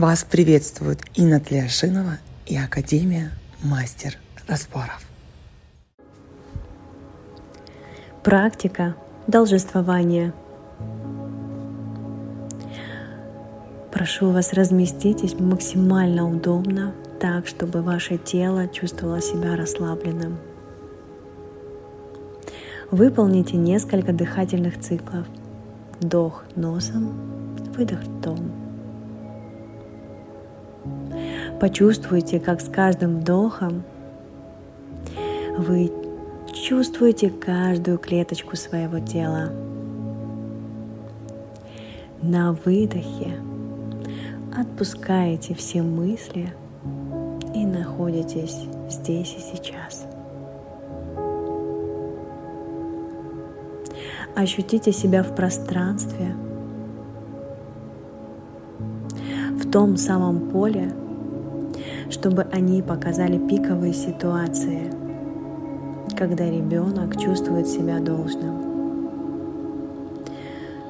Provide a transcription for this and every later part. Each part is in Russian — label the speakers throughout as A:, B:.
A: Вас приветствует Инна Тлешинова и Академия Мастер Разборов.
B: Практика должествования. Прошу вас, разместитесь максимально удобно, так, чтобы ваше тело чувствовало себя расслабленным. Выполните несколько дыхательных циклов. Вдох носом, выдох ртом. Почувствуйте, как с каждым вдохом вы чувствуете каждую клеточку своего тела. На выдохе отпускаете все мысли и находитесь здесь и сейчас. Ощутите себя в пространстве, в том самом поле, чтобы они показали пиковые ситуации, когда ребенок чувствует себя должным.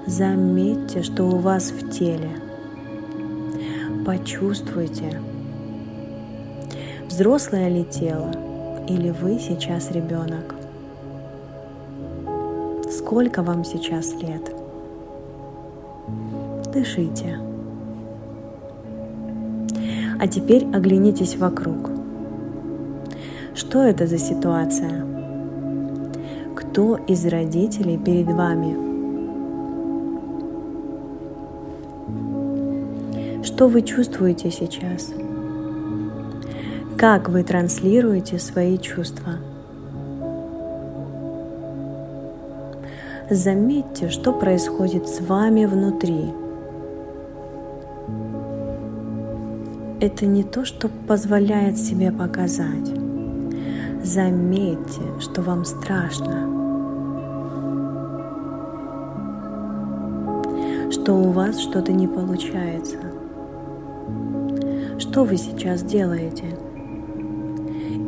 B: Заметьте, что у вас в теле. Почувствуйте, взрослое ли тело или вы сейчас ребенок. Сколько вам сейчас лет? Дышите. А теперь оглянитесь вокруг. Что это за ситуация? Кто из родителей перед вами? Что вы чувствуете сейчас? Как вы транслируете свои чувства? Заметьте, что происходит с вами внутри. Это не то, что позволяет себе показать. Заметьте, что вам страшно. Что у вас что-то не получается. Что вы сейчас делаете?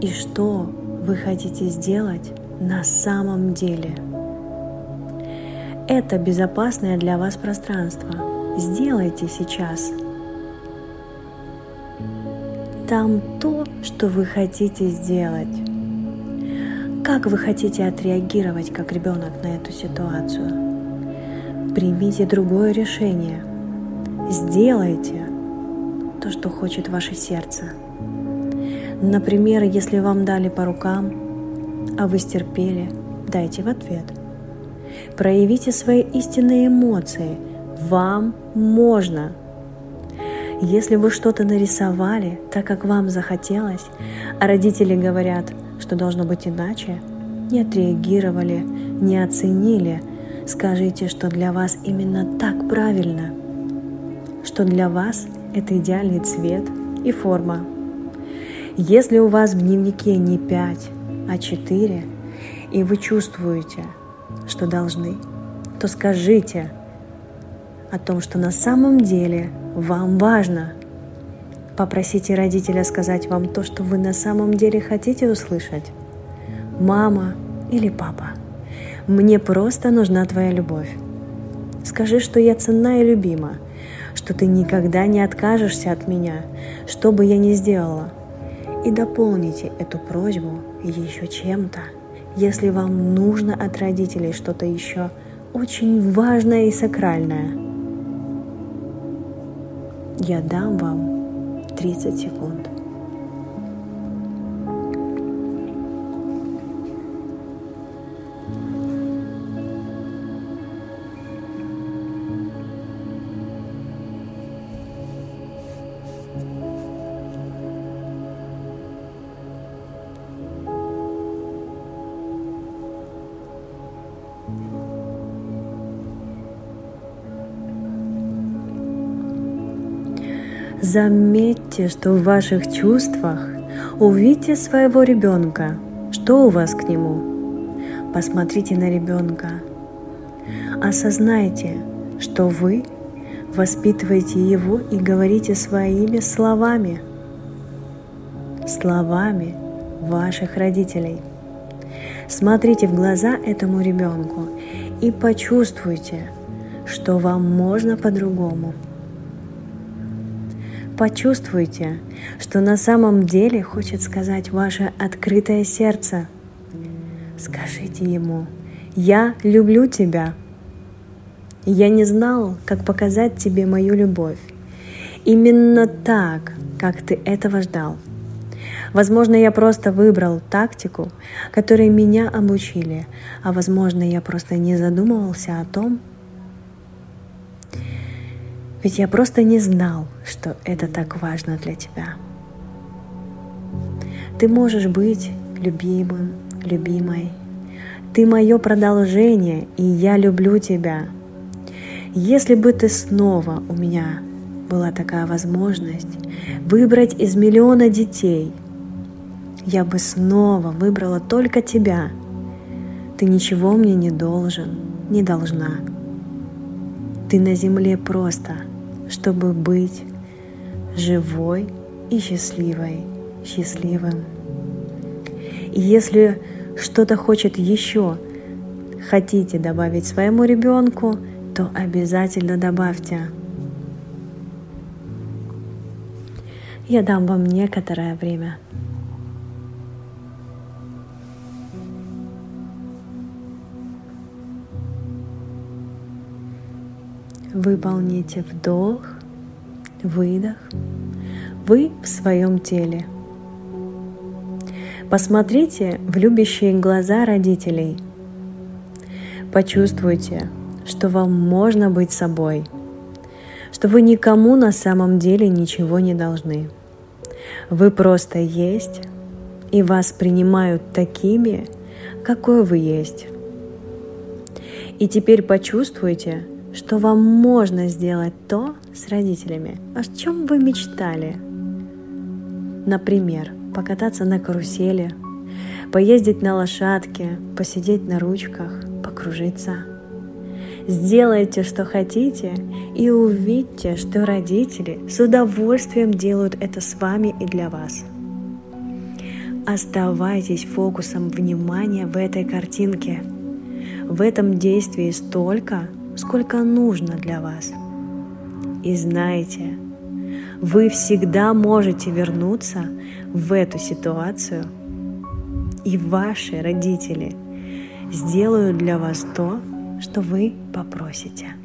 B: И что вы хотите сделать на самом деле? Это безопасное для вас пространство. Сделайте сейчас. Там то, что вы хотите сделать. Как вы хотите отреагировать как ребенок на эту ситуацию? Примите другое решение. Сделайте то, что хочет ваше сердце. Например, если вам дали по рукам, а вы стерпели, дайте в ответ – Проявите свои истинные эмоции. Вам можно. Если вы что-то нарисовали так, как вам захотелось, а родители говорят, что должно быть иначе, не отреагировали, не оценили, скажите, что для вас именно так правильно, что для вас это идеальный цвет и форма. Если у вас в дневнике не 5, а 4, и вы чувствуете – что должны, то скажите о том, что на самом деле вам важно. Попросите родителя сказать вам то, что вы на самом деле хотите услышать. Мама или папа, мне просто нужна твоя любовь. Скажи, что я ценна и любима, что ты никогда не откажешься от меня, что бы я ни сделала. И дополните эту просьбу еще чем-то – если вам нужно от родителей что-то еще очень важное и сакральное. Я дам вам 30 секунд. Заметьте, что в ваших чувствах увидите своего ребенка. Что у вас к нему? Посмотрите на ребенка. Осознайте, что вы воспитываете его и говорите своими словами. Словами ваших родителей. Смотрите в глаза этому ребенку и почувствуйте, что вам можно по-другому – Почувствуйте, что на самом деле хочет сказать ваше открытое сердце. Скажите ему, я люблю тебя. Я не знал, как показать тебе мою любовь. Именно так, как ты этого ждал. Возможно, я просто выбрал тактику, которой меня обучили, а возможно, я просто не задумывался о том, ведь я просто не знал, что это так важно для тебя. Ты можешь быть любимым, любимой. Ты мое продолжение, и я люблю тебя. Если бы ты снова у меня была такая возможность выбрать из миллиона детей, я бы снова выбрала только тебя. Ты ничего мне не должен, не должна. Ты на земле просто – чтобы быть живой и счастливой, счастливым. И если что-то хочет еще, хотите добавить своему ребенку, то обязательно добавьте. Я дам вам некоторое время. Выполните вдох, выдох. Вы в своем теле. Посмотрите в любящие глаза родителей. Почувствуйте, что вам можно быть собой, что вы никому на самом деле ничего не должны. Вы просто есть, и вас принимают такими, какой вы есть. И теперь почувствуйте, что вам можно сделать то с родителями, о чем вы мечтали. Например, покататься на карусели, поездить на лошадке, посидеть на ручках, покружиться. Сделайте, что хотите, и увидьте, что родители с удовольствием делают это с вами и для вас. Оставайтесь фокусом внимания в этой картинке. В этом действии столько, сколько нужно для вас. И знайте, вы всегда можете вернуться в эту ситуацию, и ваши родители сделают для вас то, что вы попросите.